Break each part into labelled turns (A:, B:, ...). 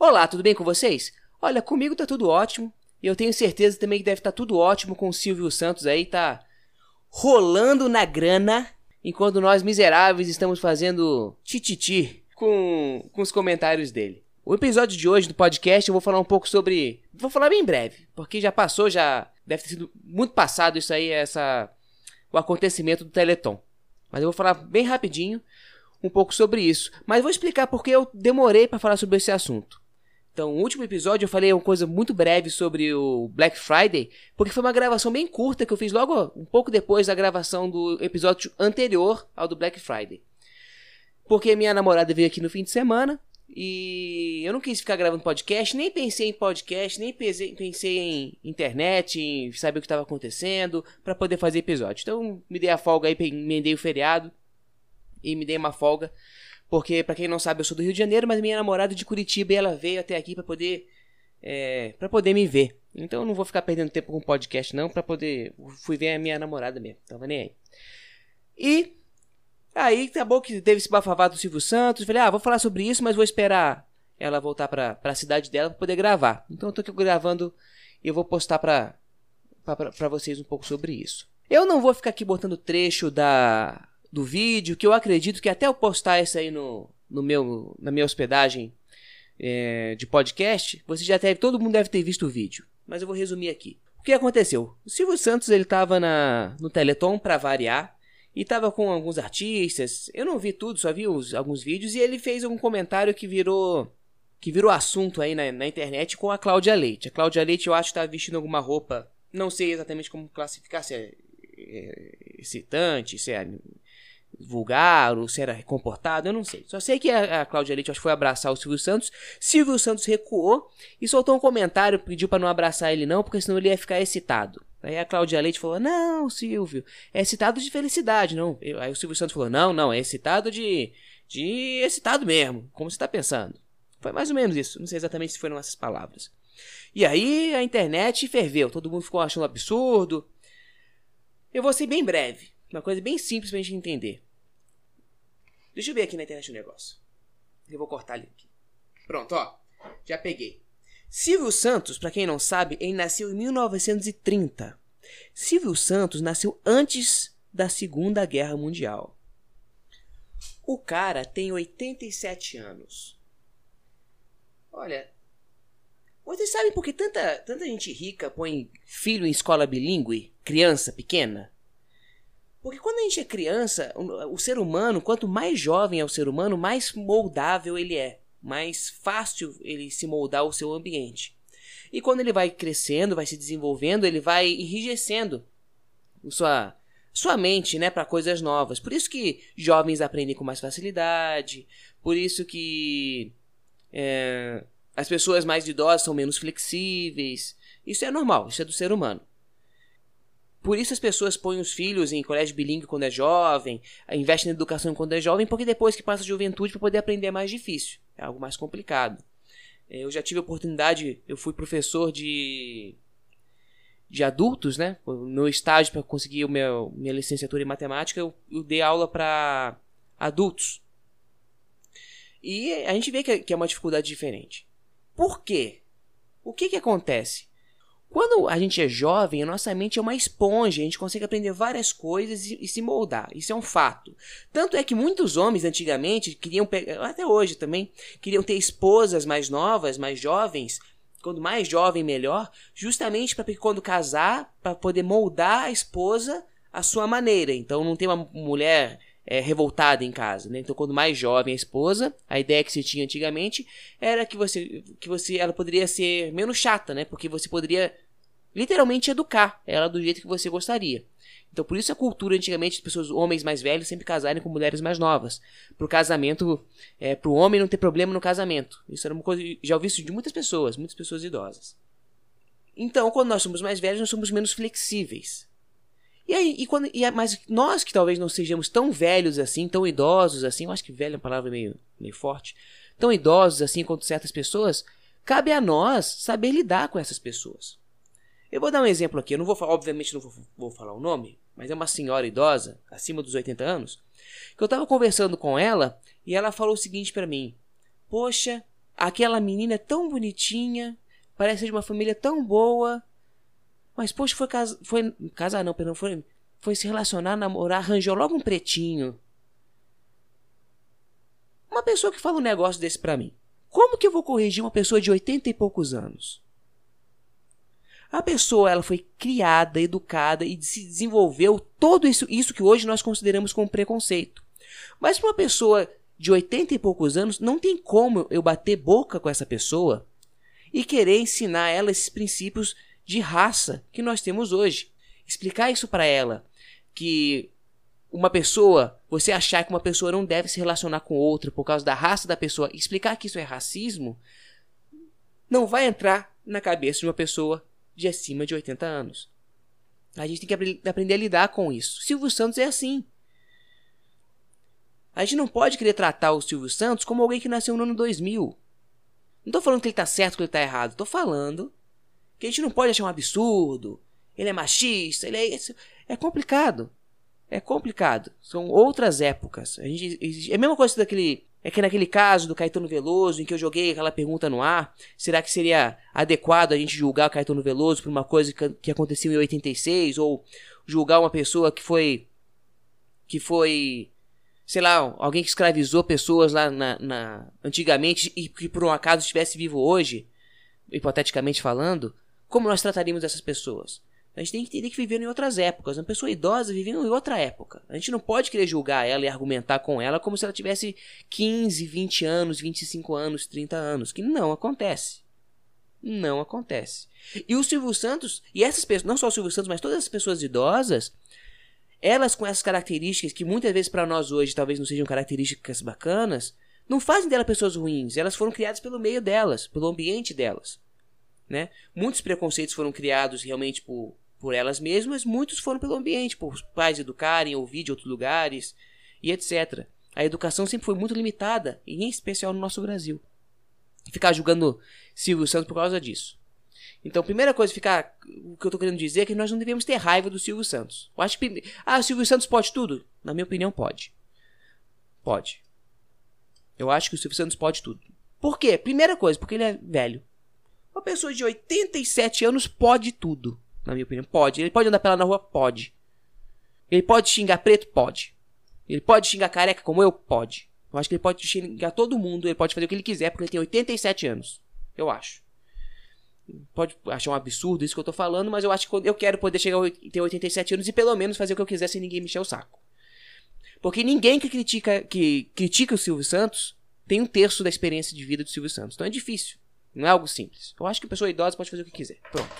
A: Olá, tudo bem com vocês? Olha, comigo tá tudo ótimo. E eu tenho certeza também que deve estar tá tudo ótimo com o Silvio Santos aí, tá rolando na grana, enquanto nós miseráveis estamos fazendo tititi com, com os comentários dele. O episódio de hoje do podcast eu vou falar um pouco sobre. Vou falar bem breve, porque já passou, já deve ter sido muito passado isso aí, essa o acontecimento do Teleton. Mas eu vou falar bem rapidinho um pouco sobre isso. Mas vou explicar porque eu demorei para falar sobre esse assunto. Então, no último episódio eu falei uma coisa muito breve sobre o Black Friday, porque foi uma gravação bem curta que eu fiz logo um pouco depois da gravação do episódio anterior ao do Black Friday. Porque minha namorada veio aqui no fim de semana e eu não quis ficar gravando podcast, nem pensei em podcast, nem pensei, pensei em internet, em saber o que estava acontecendo, para poder fazer episódio. Então, me dei a folga aí, emendei o feriado e me dei uma folga porque, para quem não sabe, eu sou do Rio de Janeiro, mas minha namorada é de Curitiba e ela veio até aqui para poder é, para poder me ver. Então eu não vou ficar perdendo tempo com podcast não, para poder fui ver a minha namorada mesmo. Tava nem aí. E aí acabou que teve esse bafavado do Silvio Santos. Falei: "Ah, vou falar sobre isso, mas vou esperar ela voltar para a cidade dela para poder gravar". Então eu tô aqui gravando e eu vou postar para para vocês um pouco sobre isso. Eu não vou ficar aqui botando trecho da do vídeo, que eu acredito que até eu postar isso aí no, no meu, na minha hospedagem é, de podcast, você já deve, todo mundo deve ter visto o vídeo. Mas eu vou resumir aqui. O que aconteceu? O Silvio Santos ele estava no Teleton para variar e estava com alguns artistas. Eu não vi tudo, só vi os, alguns vídeos e ele fez um comentário que virou que virou assunto aí na, na internet com a Cláudia Leite. A Cláudia Leite eu acho que estava tá vestindo alguma roupa, não sei exatamente como classificar se é, é excitante, se é vulgar ou se era comportado, eu não sei. Só sei que a, a Cláudia Leite acho foi abraçar o Silvio Santos. Silvio Santos recuou e soltou um comentário, pediu para não abraçar ele não, porque senão ele ia ficar excitado. Aí a Cláudia Leite falou: Não, Silvio, é excitado de felicidade, não. Aí o Silvio Santos falou: Não, não, é excitado de. de excitado mesmo, como você está pensando. Foi mais ou menos isso, não sei exatamente se foram essas palavras. E aí a internet ferveu, todo mundo ficou achando absurdo. Eu vou ser bem breve. Uma coisa bem simples pra gente entender. Deixa eu ver aqui na internet o um negócio. Eu vou cortar ali. Pronto, ó. Já peguei. Silvio Santos, para quem não sabe, ele nasceu em 1930. Silvio Santos nasceu antes da Segunda Guerra Mundial. O cara tem 87 anos. Olha, vocês sabem por que tanta, tanta gente rica põe filho em escola bilíngue, criança pequena? Porque quando a gente é criança, o, ser humano, quanto mais jovem é o ser humano, mais moldável ele é, mais fácil ele se moldar ao seu ambiente. E quando ele vai crescendo, vai se desenvolvendo, ele vai enrijecendo sua sua mente, né, para coisas novas. Por isso que jovens aprendem com mais facilidade. Por isso que é, as pessoas mais idosas são menos flexíveis. Isso é normal, isso é do ser humano. Por isso as pessoas põem os filhos em colégio bilíngue quando é jovem, investem na educação quando é jovem, porque depois que passa a juventude para poder aprender é mais difícil, é algo mais complicado. É, eu já tive a oportunidade, eu fui professor de de adultos, né? No estágio para conseguir o meu, minha licenciatura em matemática, eu, eu dei aula para adultos. E a gente vê que é, que é uma dificuldade diferente. Por quê? O que que acontece? Quando a gente é jovem, a nossa mente é uma esponja, a gente consegue aprender várias coisas e, e, se moldar. Isso é um fato. Tanto é que muitos homens antigamente queriam pegar, até hoje também, queriam ter esposas mais novas, mais jovens, quando mais jovem melhor, justamente para quando casar, para poder moldar a esposa à sua maneira. Então não ter uma mulher é, revoltada em casa, né? Então, quando mais jovem a esposa, a ideia que se tinha antigamente era que você, que você, ela poderia ser menos chata, né? Porque você poderia literalmente educar ela do jeito que você gostaria. Então, por isso a cultura antigamente de pessoas, homens mais velhos, sempre casarem com mulheres mais novas. Pro casamento, é, pro homem não ter problema no casamento. Isso era uma coisa, já ouvi isso de muitas pessoas, muitas pessoas idosas. Então, quando nós somos mais velhos, nós somos menos flexíveis. E aí, e quando, e, mas nós que talvez não sejamos tão velhos assim, tão idosos assim, eu acho que velho é uma palavra meio, meio forte, tão idosos assim quanto certas pessoas, cabe a nós saber lidar com essas pessoas. Eu vou dar um exemplo aqui, eu não vou obviamente não vou, vou falar o nome, mas é uma senhora idosa, acima dos 80 anos, que eu estava conversando com ela e ela falou o seguinte para mim: Poxa, aquela menina é tão bonitinha, parece de uma família tão boa, mas poxa, foi casar, foi casar não, perdão, foi foi se relacionar, namorar, arranjou logo um pretinho. Uma pessoa que fala um negócio desse pra mim. Como que eu vou corrigir uma pessoa de 80 e poucos anos? A pessoa ela foi criada, educada e se desenvolveu todo isso, isso que hoje nós consideramos como preconceito. Mas para uma pessoa de 80 e poucos anos, não tem como eu bater boca com essa pessoa e querer ensinar ela esses princípios de raça que nós temos hoje. Explicar isso para ela que uma pessoa, você achar que uma pessoa não deve se relacionar com outra por causa da raça da pessoa, explicar que isso é racismo, não vai entrar na cabeça de uma pessoa de acima de 80 anos. A gente tem que aprender a lidar com isso. Silvio Santos é assim. A gente não pode querer tratar o Silvio Santos como alguém que nasceu no ano 2000. Não tô falando que ele tá certo ou que ele tá errado. Tô falando que a gente não pode achar um absurdo. Ele é machista, ele é isso. É complicado. É complicado. São outras épocas. A gente, é a mesma coisa daquele. É que naquele caso do Caetano Veloso, em que eu joguei aquela pergunta no ar, será que seria adequado a gente julgar o Caetano Veloso por uma coisa que, aconteceu em 86? Ou julgar uma pessoa que foi. que foi. sei lá, alguém que escravizou pessoas lá na, na antigamente e que por um acaso estivesse vivo hoje, hipoteticamente falando? Como nós trataríamos essas pessoas? A gente tem que entender que viveram em outras épocas. Uma pessoa idosa vivendo em outra época. A gente não pode querer julgar ela e argumentar com ela como se ela tivesse 15, 20 anos, 25 anos, 30 anos. Que não acontece. Não acontece. E o Silvio Santos, e essas pessoas, não só o Silvio Santos, mas todas as pessoas idosas, elas com essas características que muitas vezes para nós hoje talvez não sejam características bacanas, não fazem dela pessoas ruins. Elas foram criadas pelo meio delas, pelo ambiente delas. Né? Muitos preconceitos foram criados realmente por por elas mesmas, muitos foram pelo ambiente, por os pais educarem, ouvir de outros lugares e etc. A educação sempre foi muito limitada, e em especial no nosso Brasil. Ficar julgando Silvio Santos por causa disso. Então, primeira coisa, ficar, o que eu estou querendo dizer é que nós não devemos ter raiva do Silvio Santos. Eu acho que. Ah, o Silvio Santos pode tudo? Na minha opinião, pode. Pode. Eu acho que o Silvio Santos pode tudo. Por quê? Primeira coisa, porque ele é velho. Uma pessoa de 87 anos pode tudo na minha opinião. Pode. Ele pode andar pela na rua? Pode. Ele pode xingar preto? Pode. Ele pode xingar careca como eu? Pode. Eu acho que ele pode xingar todo mundo, ele pode fazer o que ele quiser, porque ele tem 87 anos. Eu acho. Pode achar um absurdo isso que eu tô falando, mas eu acho que eu quero poder chegar a ter 87 anos e pelo menos fazer o que eu quiser sem ninguém me encher o saco. Porque ninguém que critica, que critica o Silvio Santos tem um terço da experiência de vida do Silvio Santos. Então é difícil. Não é algo simples. Eu acho que pessoa idosa pode fazer o que quiser. Pronto.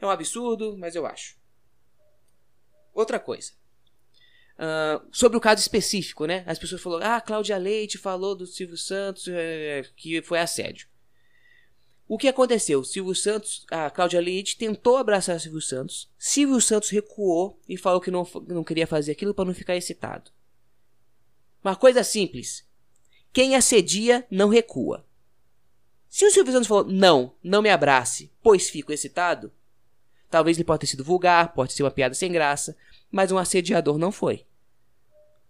A: É um absurdo, mas eu acho. Outra coisa. Uh, sobre o caso específico, né? As pessoas falaram, ah, Cláudia Leite falou do Silvio Santos é, que foi assédio. O que aconteceu? Silvio Santos, a Cláudia Leite tentou abraçar Silvio Santos. Silvio Santos recuou e falou que não, não queria fazer aquilo para não ficar excitado. Uma coisa simples. Quem assedia não recua. Se o Silvio Santos falou, não, não me abrace, pois fico excitado, Talvez ele possa ter sido vulgar, pode ser uma piada sem graça, mas um assediador não foi.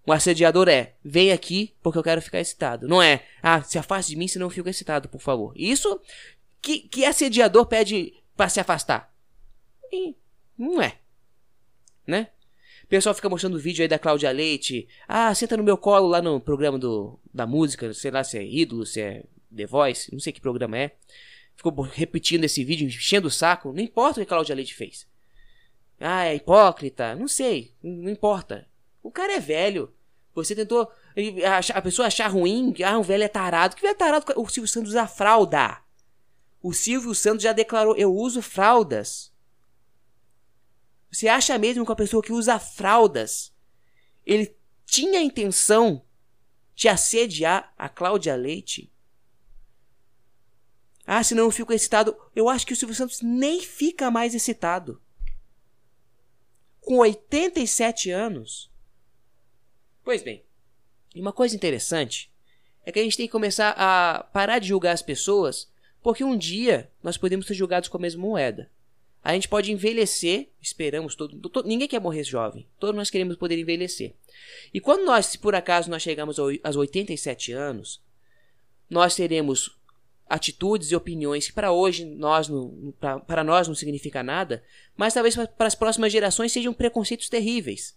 A: Um assediador é, vem aqui porque eu quero ficar excitado. Não é, ah, se afaste de mim se não fico excitado, por favor. Isso que, que assediador pede para se afastar? E não é. Né? O pessoal fica mostrando vídeo aí da Cláudia Leite. Ah, senta no meu colo lá no programa do, da música, sei lá se é ídolo, se é The Voice, não sei que programa é ficou repetindo esse vídeo, enchendo o saco. Não importa o que a Cláudia Leite fez. Ah, é hipócrita. Não sei. Não importa. O cara é velho. Você tentou. A pessoa achar ruim. Ah, o velho é tarado. Que velho é tarado? O Silvio Santos usa fralda. O Silvio Santos já declarou: Eu uso fraldas. Você acha mesmo que a pessoa que usa fraldas ele tinha a intenção de assediar a Cláudia Leite? Ah, senão eu fico excitado. Eu acho que o Silvio Santos nem fica mais excitado. Com 87 anos. Pois bem, e uma coisa interessante é que a gente tem que começar a parar de julgar as pessoas, porque um dia nós podemos ser julgados com a mesma moeda. A gente pode envelhecer, esperamos todo, todo, ninguém quer morrer jovem, todos nós queremos poder envelhecer. E quando nós, se por acaso nós chegamos aos 87 anos, nós teremos atitudes e opiniões que para hoje nós não, para nós não significa nada, mas talvez para as próximas gerações sejam preconceitos terríveis.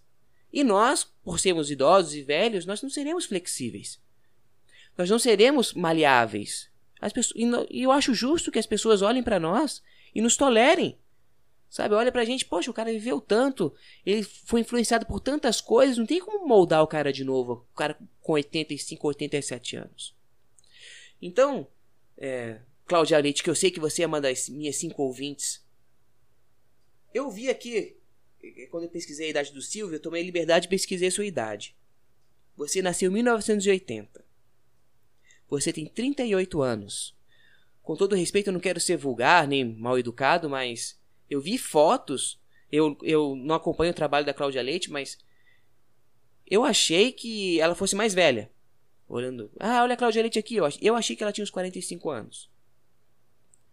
A: E nós, por sermos idosos e velhos, nós não seremos flexíveis. Nós não seremos maleáveis. As pessoas, e eu acho justo que as pessoas olhem para nós e nos tolerem. Sabe, olha pra gente, poxa, o cara viveu tanto, ele foi influenciado por tantas coisas, não tem como moldar o cara de novo, o cara com 85, 87 anos. Então, é, Cláudia Leite, que eu sei que você é uma das minhas cinco ouvintes, eu vi aqui, quando eu pesquisei a idade do Silvio, eu tomei liberdade de pesquisar a sua idade. Você nasceu em 1980. Você tem 38 anos. Com todo respeito, eu não quero ser vulgar nem mal educado, mas eu vi fotos. Eu, eu não acompanho o trabalho da Cláudia Leite, mas eu achei que ela fosse mais velha. Olhando. Ah, olha a Cláudia Leite aqui. Eu achei que ela tinha uns 45 anos.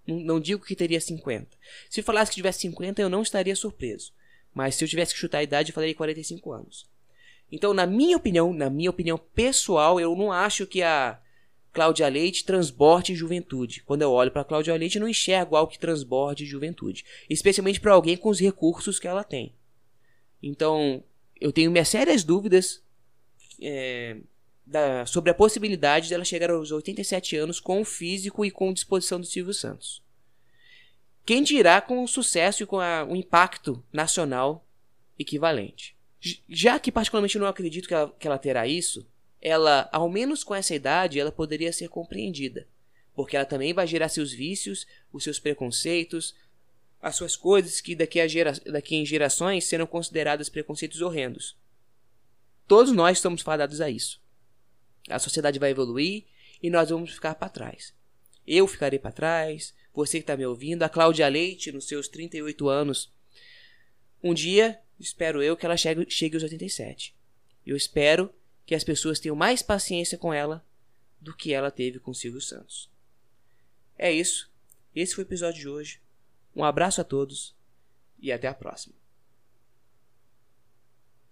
A: Não, não digo que teria 50. Se falasse que tivesse 50, eu não estaria surpreso. Mas se eu tivesse que chutar a idade, eu falaria 45 anos. Então, na minha opinião, na minha opinião pessoal, eu não acho que a Cláudia Leite transborde juventude. Quando eu olho para Cláudia Leite, eu não enxergo algo que transborde juventude. Especialmente para alguém com os recursos que ela tem. Então, eu tenho minhas sérias dúvidas é, da, sobre a possibilidade dela chegar aos 87 anos com o físico e com disposição do Silvio Santos. Quem dirá com o sucesso e com a, o impacto nacional equivalente. Já que particularmente não acredito que ela, que ela terá isso, ela, ao menos com essa idade, ela poderia ser compreendida, porque ela também vai gerar seus vícios, os seus preconceitos, as suas coisas que daqui, a gera, daqui em gerações serão consideradas preconceitos horrendos. Todos nós estamos fadados a isso. A sociedade vai evoluir e nós vamos ficar para trás. Eu ficarei para trás, você que está me ouvindo, a Cláudia Leite, nos seus 38 anos. Um dia, espero eu, que ela chegue, chegue aos 87. Eu espero que as pessoas tenham mais paciência com ela do que ela teve com Silvio Santos. É isso. Esse foi o episódio de hoje. Um abraço a todos e até a próxima.